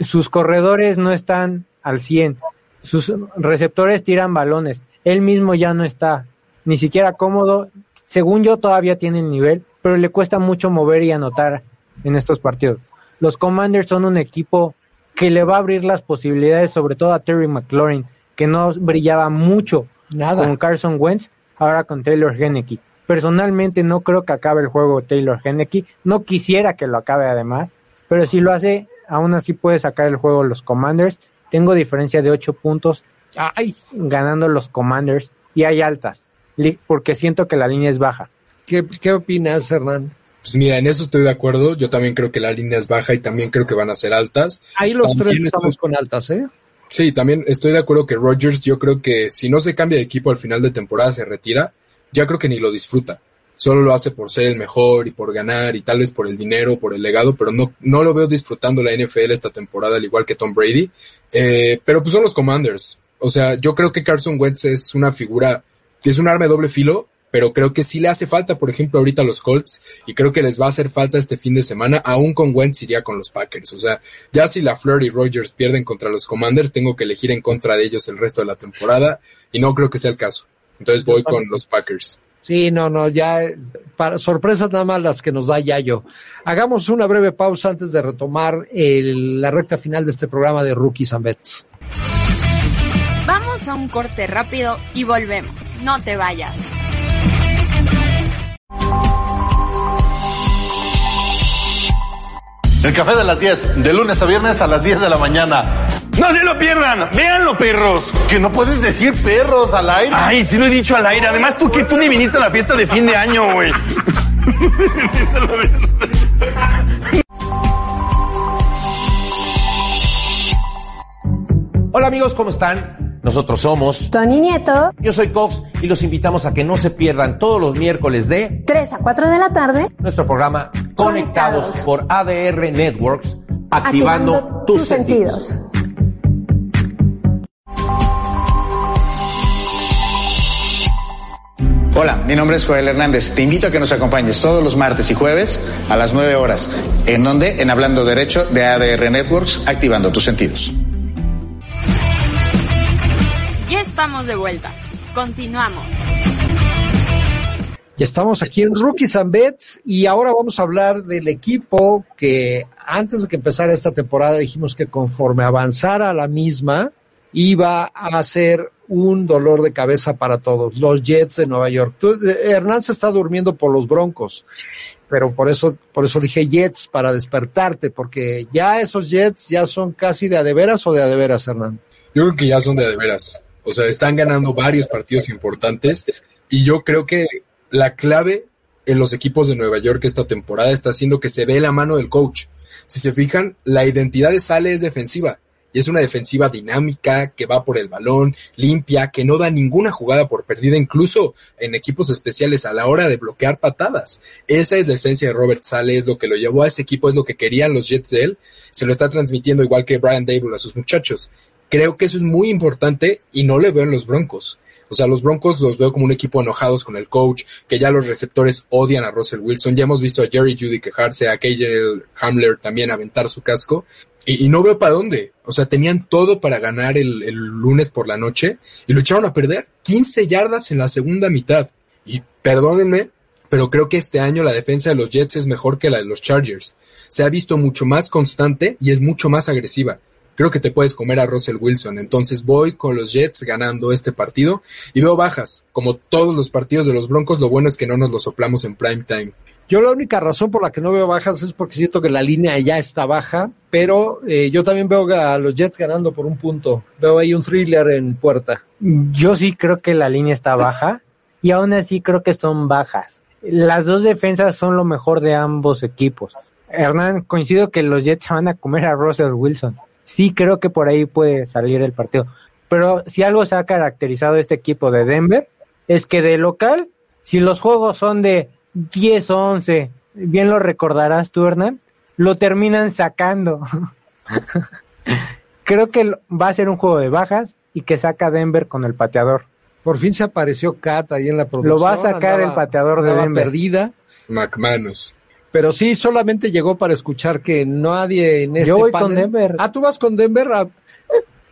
Sus corredores no están al 100. Sus receptores tiran balones. Él mismo ya no está ni siquiera cómodo. Según yo todavía tiene el nivel, pero le cuesta mucho mover y anotar en estos partidos. Los Commanders son un equipo que le va a abrir las posibilidades, sobre todo a Terry McLaurin, que no brillaba mucho Nada. con Carson Wentz, ahora con Taylor Henneke. Personalmente no creo que acabe el juego Taylor Henneke, no quisiera que lo acabe además, pero si lo hace, aún así puede sacar el juego los Commanders. Tengo diferencia de 8 puntos Ay. ganando los Commanders y hay altas, porque siento que la línea es baja. ¿Qué, qué opinas, Hernán? Pues mira, en eso estoy de acuerdo. Yo también creo que la línea es baja y también creo que van a ser altas. Ahí los también tres estamos con altas, ¿eh? Sí, también estoy de acuerdo que Rodgers, yo creo que si no se cambia de equipo al final de temporada, se retira, ya creo que ni lo disfruta. Solo lo hace por ser el mejor y por ganar y tal vez por el dinero, por el legado, pero no, no lo veo disfrutando la NFL esta temporada, al igual que Tom Brady. Eh, pero pues son los Commanders. O sea, yo creo que Carson Wentz es una figura, es un arma de doble filo, pero creo que sí le hace falta, por ejemplo, ahorita a los Colts, y creo que les va a hacer falta este fin de semana, aún con Wentz iría con los Packers. O sea, ya si la Fleur y Rogers pierden contra los Commanders, tengo que elegir en contra de ellos el resto de la temporada, y no creo que sea el caso. Entonces voy con los Packers. Sí, no, no, ya para sorpresas nada más las que nos da Yayo. Hagamos una breve pausa antes de retomar el, la recta final de este programa de Rookies and Bets. Vamos a un corte rápido y volvemos. No te vayas. El café de las 10, de lunes a viernes a las 10 de la mañana. No se lo pierdan, véanlo, perros. Que no puedes decir perros al aire. Ay, sí lo he dicho al aire. Además, tú que tú ni viniste a la fiesta de fin de año, güey. Hola amigos, ¿cómo están? Nosotros somos Tony Nieto. Yo soy Cox y los invitamos a que no se pierdan todos los miércoles de 3 a 4 de la tarde nuestro programa Conectados, Conectados. por ADR Networks, activando, tus, sentidos. Hola, mi nombre es Joel Hernández. Te invito a que nos acompañes todos los martes y jueves a las 9 horas. ¿En donde En Hablando Derecho de ADR Networks, activando tus sentidos. Ya estamos de vuelta. Continuamos. Ya estamos aquí en Rookies and Bets y ahora vamos a hablar del equipo que antes de que empezara esta temporada dijimos que conforme avanzara la misma iba a ser un dolor de cabeza para todos, los Jets de Nueva York. Tú, Hernán se está durmiendo por los Broncos, pero por eso, por eso dije Jets para despertarte, porque ya esos Jets ya son casi de a de veras o de a de veras, Hernán. Yo creo que ya son de de veras. O sea, están ganando varios partidos importantes y yo creo que la clave en los equipos de Nueva York esta temporada está haciendo que se ve la mano del coach. Si se fijan, la identidad de Sale es defensiva. Y es una defensiva dinámica, que va por el balón, limpia, que no da ninguna jugada por perdida, incluso en equipos especiales a la hora de bloquear patadas. Esa es la esencia de Robert Sale, es lo que lo llevó a ese equipo, es lo que querían los Jets de él. Se lo está transmitiendo igual que Brian Dable a sus muchachos. Creo que eso es muy importante y no le veo en los Broncos. O sea, los Broncos los veo como un equipo enojados con el coach, que ya los receptores odian a Russell Wilson. Ya hemos visto a Jerry Judy quejarse, a KJ Hamler también aventar su casco. Y, no veo para dónde. O sea, tenían todo para ganar el, el, lunes por la noche y lo echaron a perder. 15 yardas en la segunda mitad. Y perdónenme, pero creo que este año la defensa de los Jets es mejor que la de los Chargers. Se ha visto mucho más constante y es mucho más agresiva creo que te puedes comer a Russell Wilson. Entonces voy con los Jets ganando este partido y veo bajas. Como todos los partidos de los Broncos, lo bueno es que no nos lo soplamos en prime time. Yo la única razón por la que no veo bajas es porque siento que la línea ya está baja, pero eh, yo también veo a los Jets ganando por un punto. Veo ahí un thriller en puerta. Yo sí creo que la línea está baja y aún así creo que son bajas. Las dos defensas son lo mejor de ambos equipos. Hernán, coincido que los Jets van a comer a Russell Wilson sí creo que por ahí puede salir el partido. Pero si algo se ha caracterizado este equipo de Denver, es que de local, si los juegos son de 10 o 11, bien lo recordarás tú, Hernán, lo terminan sacando. creo que va a ser un juego de bajas y que saca Denver con el pateador. Por fin se apareció Kat ahí en la producción. Lo va a sacar el pateador de Denver. perdida. McManus. Pero sí, solamente llegó para escuchar que nadie en este Yo voy con Denver. Ah, tú vas con Denver. Ah,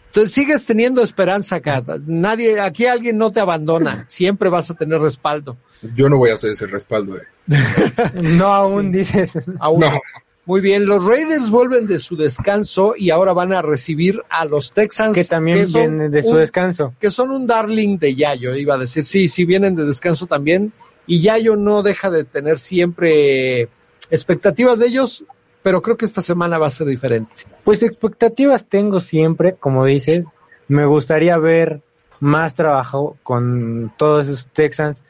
entonces sigues teniendo esperanza, acá. Nadie, aquí alguien no te abandona. Siempre vas a tener respaldo. Yo no voy a hacer ese respaldo. Eh. no aún dices. Aún. No. Muy bien, los Raiders vuelven de su descanso y ahora van a recibir a los Texans. Que también vienen de su descanso. Que son un darling de Yayo, iba a decir. Sí, sí, vienen de descanso también. Y Yayo no deja de tener siempre expectativas de ellos, pero creo que esta semana va a ser diferente. Pues expectativas tengo siempre, como dices, me gustaría ver más trabajo con todos esos Texans,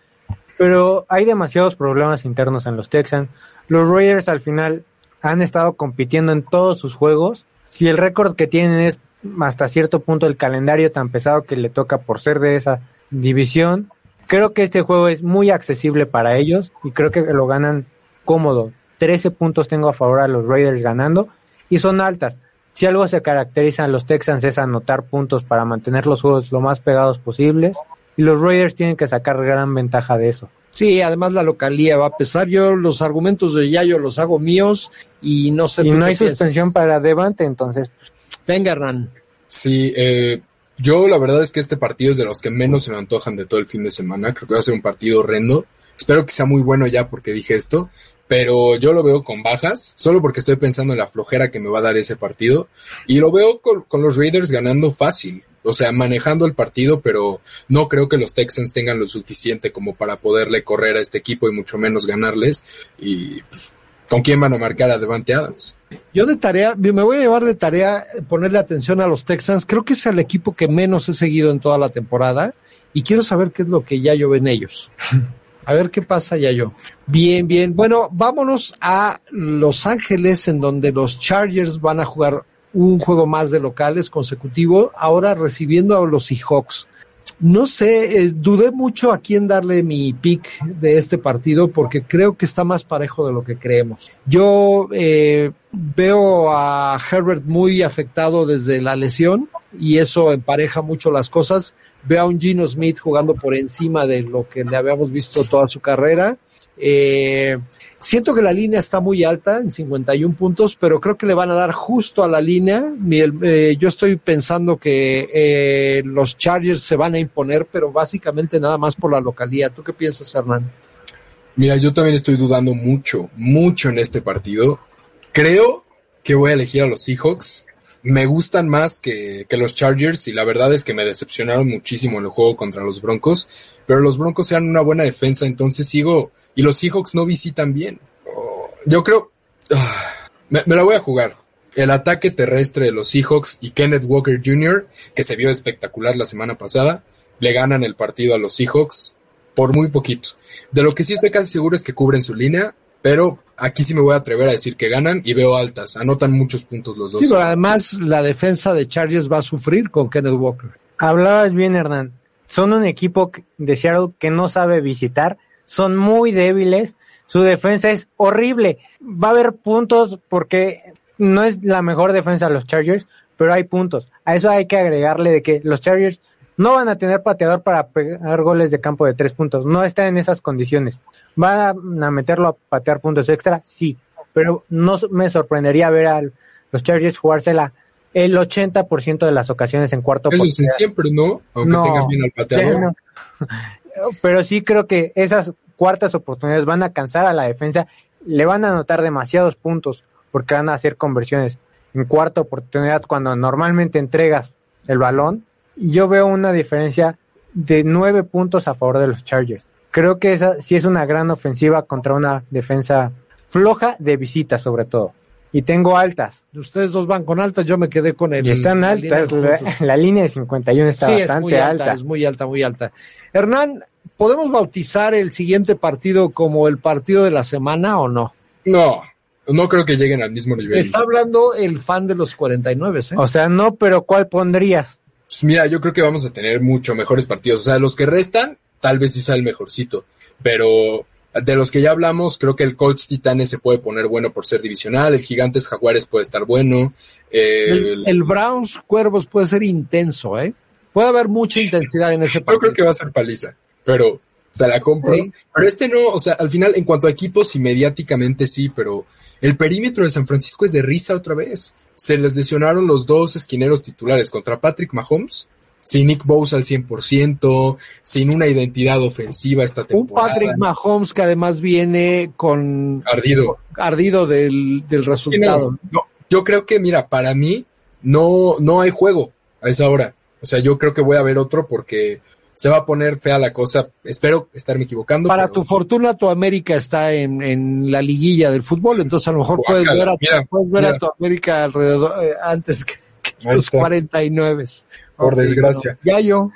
pero hay demasiados problemas internos en los Texans. Los Raiders al final han estado compitiendo en todos sus juegos. Si el récord que tienen es hasta cierto punto el calendario tan pesado que le toca por ser de esa división, creo que este juego es muy accesible para ellos y creo que lo ganan cómodo. 13 puntos tengo a favor a los Raiders ganando y son altas. Si algo se caracteriza a los Texans es anotar puntos para mantener los juegos lo más pegados posibles y los Raiders tienen que sacar gran ventaja de eso. Sí, además la localía va a pesar. Yo los argumentos de Yayo los hago míos y no sé. Y no hay suspensión para Devante, entonces. Pues, Venga, Hernán. Sí, eh, yo la verdad es que este partido es de los que menos se me antojan de todo el fin de semana. Creo que va a ser un partido horrendo. Espero que sea muy bueno ya porque dije esto pero yo lo veo con bajas, solo porque estoy pensando en la flojera que me va a dar ese partido, y lo veo con, los Raiders ganando fácil, o sea, manejando el partido, pero no creo que los Texans tengan lo suficiente como para poderle correr a este equipo y mucho menos ganarles, y pues, ¿con quién van a marcar a Devante Adams? Yo de tarea, me voy a llevar de tarea ponerle atención a los Texans, creo que es el equipo que menos he seguido en toda la temporada, y quiero saber qué es lo que ya yo ven ellos. A ver qué pasa ya yo. Bien, bien. Bueno, vámonos a Los Ángeles, en donde los Chargers van a jugar un juego más de locales consecutivo, ahora recibiendo a los Seahawks. No sé, eh, dudé mucho a quién darle mi pick de este partido porque creo que está más parejo de lo que creemos. Yo eh, veo a Herbert muy afectado desde la lesión y eso empareja mucho las cosas. Veo a un Gino Smith jugando por encima de lo que le habíamos visto toda su carrera. Eh, siento que la línea está muy alta, en 51 puntos, pero creo que le van a dar justo a la línea. Eh, yo estoy pensando que eh, los Chargers se van a imponer, pero básicamente nada más por la localidad. ¿Tú qué piensas, Hernán? Mira, yo también estoy dudando mucho, mucho en este partido. Creo que voy a elegir a los Seahawks me gustan más que, que, los Chargers y la verdad es que me decepcionaron muchísimo en el juego contra los Broncos, pero los Broncos eran una buena defensa, entonces sigo y los Seahawks no visitan bien. Oh, yo creo, ah, me, la voy a jugar. el ataque terrestre de los Seahawks y Kenneth Walker Jr., que se vio espectacular la semana pasada, le ganan el partido a los Seahawks por muy poquito. De lo que sí estoy casi seguro es que cubren su línea, pero aquí sí me voy a atrever a decir que ganan y veo altas. Anotan muchos puntos los dos. Sí, pero además la defensa de Chargers va a sufrir con Kenneth Walker. Hablabas bien, Hernán. Son un equipo de Seattle que no sabe visitar, son muy débiles, su defensa es horrible. Va a haber puntos porque no es la mejor defensa de los Chargers, pero hay puntos. A eso hay que agregarle de que los Chargers no van a tener pateador para pegar goles de campo de tres puntos. No está en esas condiciones. ¿Van a meterlo a patear puntos extra? Sí. Pero no me sorprendería ver a los Chargers jugársela el 80% de las ocasiones en cuarto. Eso es siempre, ¿no? Aunque tengas bien al pateador. Pero sí creo que esas cuartas oportunidades van a cansar a la defensa. Le van a anotar demasiados puntos porque van a hacer conversiones. En cuarta oportunidad, cuando normalmente entregas el balón, yo veo una diferencia de nueve puntos a favor de los Chargers. Creo que esa sí es una gran ofensiva contra una defensa floja de visita sobre todo. Y tengo altas. Ustedes dos van con altas, yo me quedé con el. Y están altas, la, línea de 51 está bastante alta, Es muy alta, muy alta. Hernán, ¿podemos bautizar el siguiente partido como el partido de la semana o no? No, no creo que lleguen al mismo nivel. Está hablando el fan de los 49, ¿eh? O sea, no, pero ¿cuál pondrías? Pues mira, yo creo que vamos a tener mucho mejores partidos. O sea, los que restan, tal vez sí sea el mejorcito. Pero de los que ya hablamos, creo que el Colts Titanes se puede poner bueno por ser divisional. El Gigantes Jaguares puede estar bueno. El, Browns Cuervos puede ser intenso, ¿eh? Puede haber mucha intensidad en ese partido. Yo creo que va a ser paliza, pero te la compro. Pero este no, o sea, al final, en cuanto a equipos y mediáticamente sí, pero el perímetro de San Francisco es de risa otra vez se les lesionaron los dos esquineros titulares contra Patrick Mahomes, sin Nick Bosa al 100%, sin una identidad ofensiva esta temporada. Un Patrick Mahomes que además viene con... Ardido. Ardido del, resultado. yo creo que, mira, para mí no, no hay juego a esa hora. O sea, yo creo que voy a ver otro porque se va a poner fea la cosa. Espero estarme equivocando. Para tu fortuna, tu América está en, en, la liguilla del fútbol, entonces a lo mejor puedes ver, a, puedes ver a tu América alrededor eh, antes que, los 49. Por desgracia. ya yo.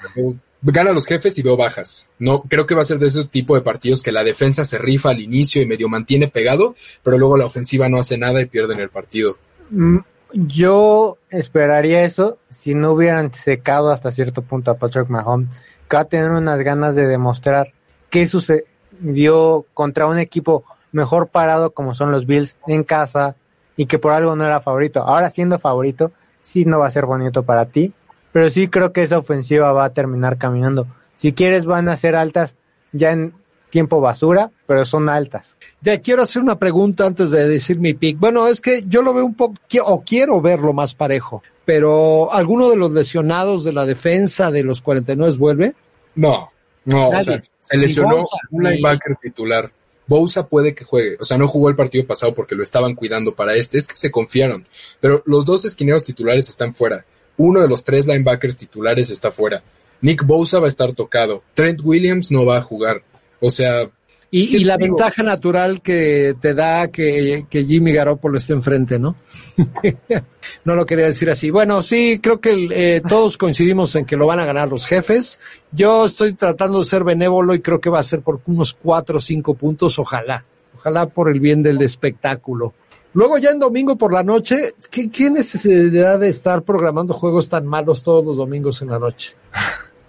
Gana los jefes y veo bajas. No, creo que va a ser de ese tipo de partidos que la defensa se rifa al inicio y medio mantiene pegado, pero luego la ofensiva no hace nada y pierden el partido. Mm, yo esperaría eso si no hubieran secado hasta cierto punto a Patrick Mahomes que va a tener unas ganas de demostrar qué sucedió contra un equipo mejor parado como son los Bills en casa y que por algo no era favorito. Ahora siendo favorito, sí no va a ser bonito para ti, pero sí creo que esa ofensiva va a terminar caminando. Si quieres van a ser altas ya en tiempo basura, pero son altas. Ya quiero hacer una pregunta antes de decir mi pick. Bueno, es que yo lo veo un poco, o quiero verlo más parejo pero ¿alguno de los lesionados de la defensa de los 49 vuelve? No, no, o sea, se lesionó un linebacker titular. Bousa puede que juegue, o sea, no jugó el partido pasado porque lo estaban cuidando para este, es que se confiaron, pero los dos esquineros titulares están fuera. Uno de los tres linebackers titulares está fuera. Nick Bosa va a estar tocado. Trent Williams no va a jugar. O sea, y, la ventaja natural que te da que, Jimmy Garoppolo esté enfrente, ¿no? no lo quería decir así. Bueno, sí, creo que eh, todos coincidimos en que lo van a ganar los jefes. Yo estoy tratando de ser benévolo y creo que va a ser por unos cuatro o cinco puntos, ojalá. Ojalá por el bien del espectáculo. Luego ya en domingo por la noche, ¿qué, ¿qué necesidad de estar programando juegos tan malos todos los domingos en la noche?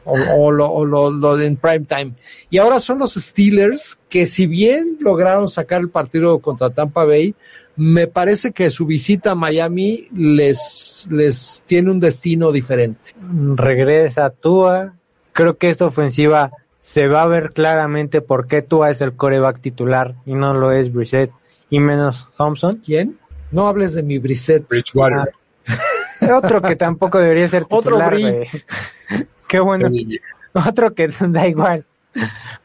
o, lo, o lo, en prime time. Y ahora son los Steelers que si bien lograron sacar el partido contra Tampa Bay, me parece que su visita a Miami les, les tiene un destino diferente. Regresa Tua. Creo que esta ofensiva se va a ver claramente por qué Tua es el coreback titular y no lo es Brissett y menos Thompson. ¿Quién? No hables de mi Brissett. Bridgewater. Ah, otro que tampoco debería ser titular. Otro Qué bueno. Otro que da igual.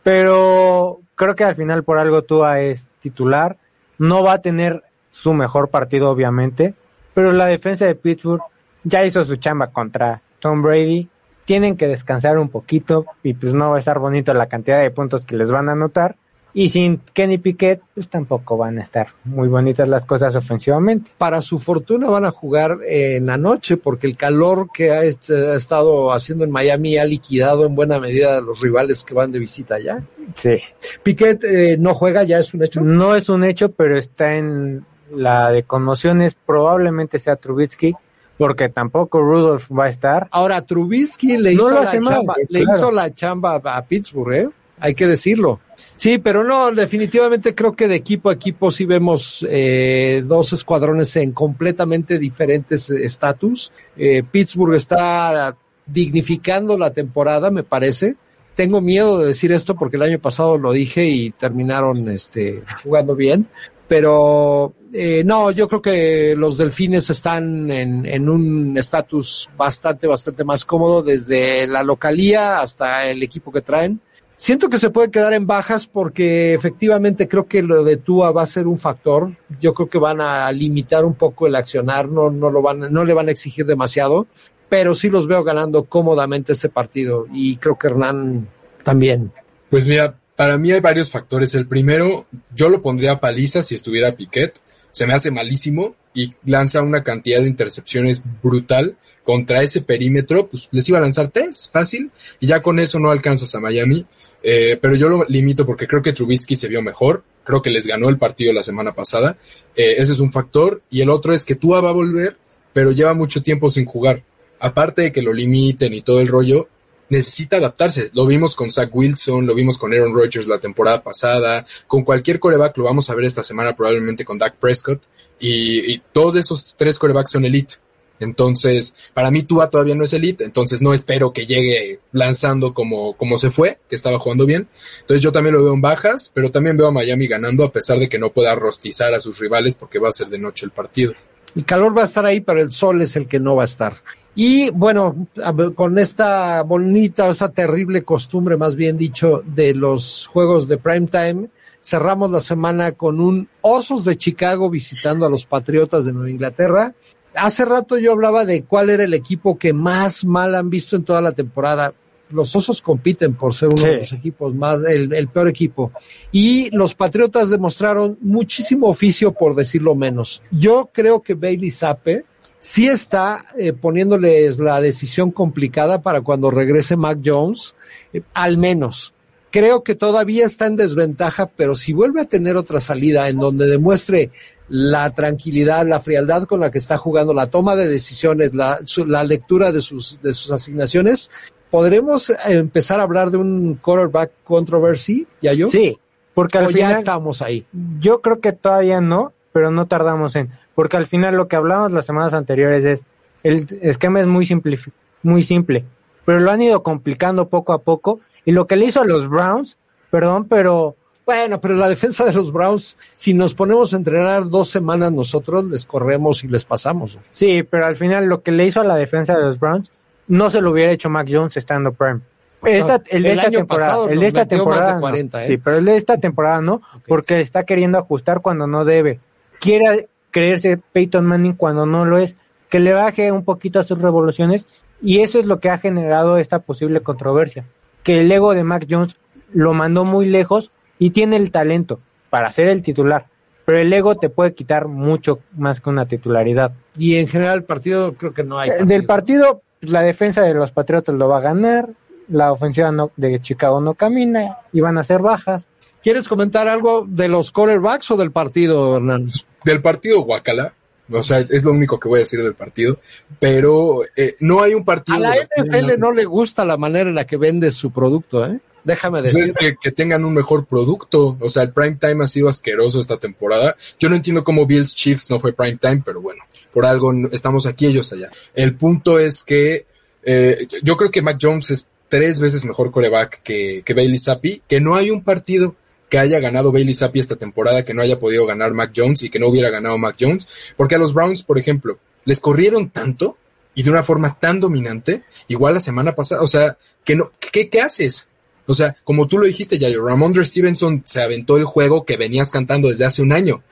Pero creo que al final por algo Tua es titular. No va a tener su mejor partido, obviamente. Pero la defensa de Pittsburgh ya hizo su chamba contra Tom Brady. Tienen que descansar un poquito y pues no va a estar bonito la cantidad de puntos que les van a anotar. Y sin Kenny Piquet, pues tampoco van a estar muy bonitas las cosas ofensivamente. Para su fortuna van a jugar en la noche porque el calor que ha, est- ha estado haciendo en Miami ha liquidado en buena medida a los rivales que van de visita allá. Sí. Piquet eh, no juega, ya es un hecho. No es un hecho, pero está en la de conmociones. Probablemente sea Trubitsky, porque tampoco Rudolph va a estar. Ahora, Trubisky le, No hizo, la chamba, le claro. hizo la chamba a Pittsburgh, ¿eh? Hay que decirlo. Sí, pero no, definitivamente creo que de equipo a equipo sí vemos eh, dos escuadrones en completamente diferentes estatus. Eh, Pittsburgh está dignificando la temporada, me parece. Tengo miedo de decir esto porque el año pasado lo dije y terminaron este, jugando bien. Pero eh, no, yo creo que los delfines están en, en un estatus bastante, bastante más cómodo desde la localía hasta el equipo que traen. Siento que se puede quedar en bajas porque efectivamente creo que lo de Tua va a ser un factor. Yo creo que van a limitar un poco el accionar, no, no lo van, no le van a exigir demasiado, pero sí los veo ganando cómodamente este partido y creo que Hernán también. Pues mira, para mí hay varios factores. El primero, yo lo pondría a paliza si estuviera Piquet. Se me hace malísimo y lanza una cantidad de intercepciones brutal contra ese perímetro. Pues les iba a lanzar tres, fácil, y ya con eso no alcanzas a Miami. Eh, pero yo lo limito porque creo que Trubisky se vio mejor. Creo que les ganó el partido la semana pasada. Eh, ese es un factor. Y el otro es que Tua va a volver, pero lleva mucho tiempo sin jugar. Aparte de que lo limiten y todo el rollo, necesita adaptarse. Lo vimos con Zach Wilson, lo vimos con Aaron Rodgers la temporada pasada, con cualquier coreback lo vamos a ver esta semana probablemente con Dak Prescott y, y todos esos tres corebacks son elite. Entonces, para mí Tua todavía no es elite, entonces no espero que llegue lanzando como, como se fue, que estaba jugando bien. Entonces yo también lo veo en bajas, pero también veo a Miami ganando a pesar de que no pueda rostizar a sus rivales porque va a ser de noche el partido. El calor va a estar ahí, pero el sol es el que no va a estar. Y bueno, con esta bonita, esta terrible costumbre, más bien dicho, de los juegos de prime time, cerramos la semana con un Osos de Chicago visitando a los Patriotas de Nueva Inglaterra. Hace rato yo hablaba de cuál era el equipo que más mal han visto en toda la temporada. Los Osos compiten por ser uno Sí. de los equipos más, el, el peor equipo. Y los Patriotas demostraron muchísimo oficio, por decirlo menos. Yo creo que Bailey Zappe sí está eh, poniéndoles la decisión complicada para cuando regrese Mac Jones, eh, al menos. Creo que todavía está en desventaja, pero si vuelve a tener otra salida en donde demuestre la tranquilidad, la frialdad con la que está jugando, la toma de decisiones, la, su- la lectura de sus, de sus asignaciones, ¿podremos empezar a hablar de un quarterback controversy, ya yo? Sí, porque al ¿O final ya estamos ahí? yo creo que todavía no, pero no tardamos en, porque al final lo que hablamos las semanas anteriores es el esquema es muy simple, muy simple, pero lo han ido complicando poco a poco y lo que le hizo a los Browns, perdón, pero Bueno, pero la defensa de los Browns, si nos ponemos a entrenar dos semanas nosotros, les corremos y les pasamos. sí, pero al final lo que le hizo a la defensa de los Browns no se lo hubiera hecho Mac Jones estando prime. Esta- el de el esta año temporada, pasado el de esta de temporada, no. 40, ¿eh? sí, pero el de esta temporada no, porque está queriendo ajustar cuando no debe. Quiere creerse Peyton Manning cuando no lo es, que le baje un poquito a sus revoluciones y eso es lo que ha generado esta posible controversia, que el ego de Mac Jones lo mandó muy lejos y tiene el talento para ser el titular, pero el ego te puede quitar mucho más que una titularidad. Y en general el partido creo que no hay. Eh, Del partido, la defensa de los Patriotas lo va a ganar, la ofensiva no- de Chicago no camina y van a ser bajas. ¿Quieres comentar algo de los quarterbacks o del partido, Hernán? Del partido Guacala, o sea, es, es lo único que voy a decir del partido, pero eh, no hay un partido... A la NFL no le gusta la manera en la que vende su producto, ¿eh? Déjame Pues decir. es que, que tengan un mejor producto. O sea, el prime time ha sido asqueroso esta temporada. Yo no entiendo cómo Bills Chiefs no fue prime time, pero bueno, por algo estamos aquí, ellos allá. El punto es que eh, yo- yo creo que Mac Jones es tres veces mejor coreback que, que Bailey Zappi, que no hay un partido que haya ganado Bailey Zappi esta temporada que no haya podido ganar Mac Jones y que no hubiera ganado Mac Jones, porque a los Browns, por ejemplo, les corrieron tanto y de una forma tan dominante, igual la semana pasada, o sea, que no, ¿qué, qué haces? O sea, como tú lo dijiste, Yayo, Ramondre Stevenson se aventó el juego que venías cantando desde hace un año.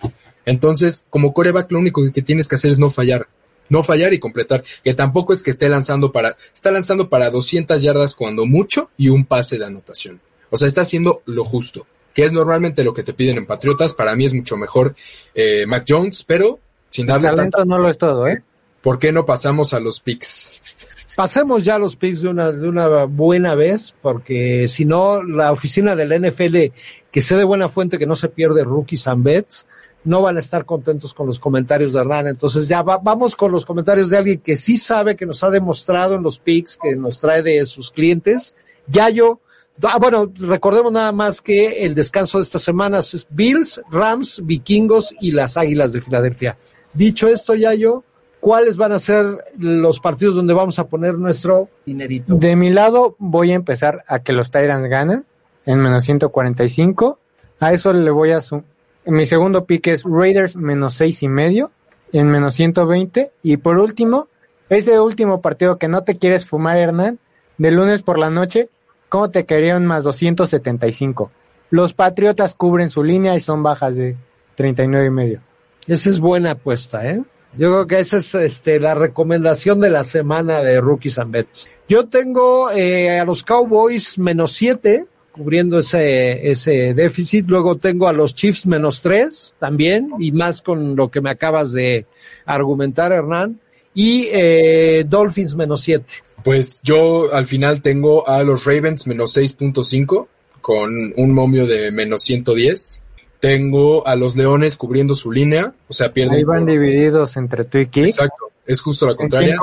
Entonces, como coreback, lo único que tienes que hacer es no fallar. No fallar y completar. Que tampoco es que esté lanzando para, está lanzando para 200 yardas cuando mucho y un pase de anotación. O sea, está haciendo lo justo. que es normalmente lo que te piden en Patriotas. Para mí es mucho mejor eh, Mac Jones, pero sin darle talento tanta- no lo es todo, ¿eh? ¿Por qué no pasamos a los picks? Pasemos ya los picks de una, de una buena vez, porque si no, la oficina del NFL, que sé de buena fuente que no se pierde rookies and bets, no van a estar contentos con los comentarios de Hernán. Entonces ya va- vamos con los comentarios de alguien que sí sabe, que nos ha demostrado en los picks, que nos trae de sus clientes. Yayo, ah, bueno, recordemos nada más que el descanso de estas semanas es Bills, Rams, Vikingos y las Águilas de Filadelfia. Dicho esto, Yayo, ¿cuáles van a ser los partidos donde vamos a poner nuestro dinerito? De mi lado voy a empezar a que los Tyrants ganen en menos 145. A eso le voy a sumar. Mi segundo pick es Raiders menos seis y medio en menos 120. Y por último, ese último partido que no te quieres fumar, Hernán, de lunes por la noche, ¿cómo te quedarían más 275? Los Patriotas cubren su línea y son bajas de 39 y medio. Esa es buena apuesta, ¿eh? Yo creo que esa es este, la recomendación de la semana de Rookies and Bets. Yo tengo eh, a los Cowboys menos siete, cubriendo ese, ese déficit. Luego tengo a los Chiefs menos tres también, y más con lo que me acabas de argumentar, Hernán. Y eh, Dolphins menos siete. Pues yo al final tengo a los Ravens menos 6.5 con un momio de menos 110. Tengo a los Leones cubriendo su línea, o sea, pierden. Ahí van por- divididos entre tú y Kik. Exacto, es justo la contraria.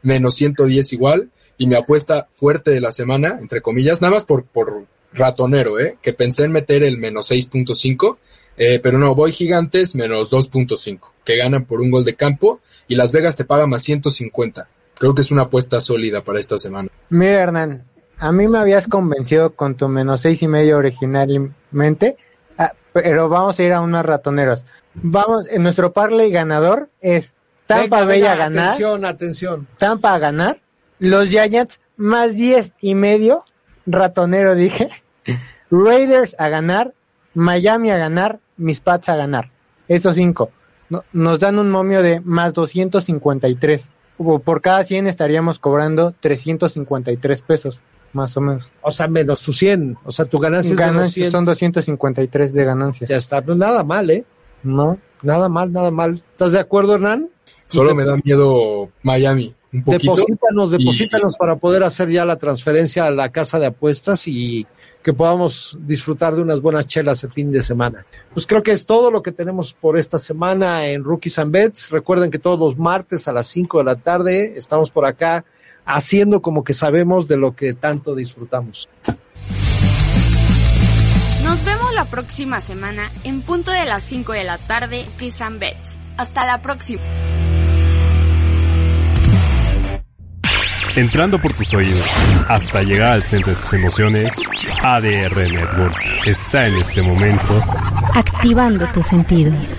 Menos 110 igual. Y mi apuesta fuerte de la semana, entre comillas, nada más por, por ratonero, ¿eh? Que pensé en meter el menos 6.5, eh, pero no, voy gigantes menos 2.5, que ganan por un gol de campo y Las Vegas te paga más 150. Creo que es una apuesta sólida para esta semana. Mira, Hernán, a mí me habías convencido con tu menos seis y medio originalmente, ah, pero vamos a ir a unos ratoneros. Vamos, en nuestro parlay ganador es Tampa Bay a ganar, Atención, atención. Tampa a ganar, los Giants más diez y medio, ratonero dije, Raiders a ganar, Miami a ganar, mis Pats a ganar. Estos cinco. No- nos dan un momio de más 253. O Por cada 100 estaríamos cobrando 353 pesos, más o menos. O sea, menos tu 100. O sea, tu ganancia es de los Ganancias 100. son 253 de ganancia. Ya está, no nada mal, ¿eh? No. Nada mal, nada mal. ¿Estás de acuerdo, Hernán? Solo me da miedo Miami, un poquito. Deposítanos, Y- deposítanos para poder hacer ya la transferencia a la casa de apuestas y que podamos disfrutar de unas buenas chelas el fin de semana. Pues creo que es todo lo que tenemos por esta semana en Rookies and Bets. Recuerden que todos los martes a las 5 de la tarde estamos por acá haciendo como que sabemos de lo que tanto disfrutamos. Nos vemos la próxima semana en punto de las 5 de la tarde, Kiss and Bets. Hasta la próxima. Entrando por tus oídos hasta llegar al centro de tus emociones, ADR Networks está en este momento Activando tus sentidos.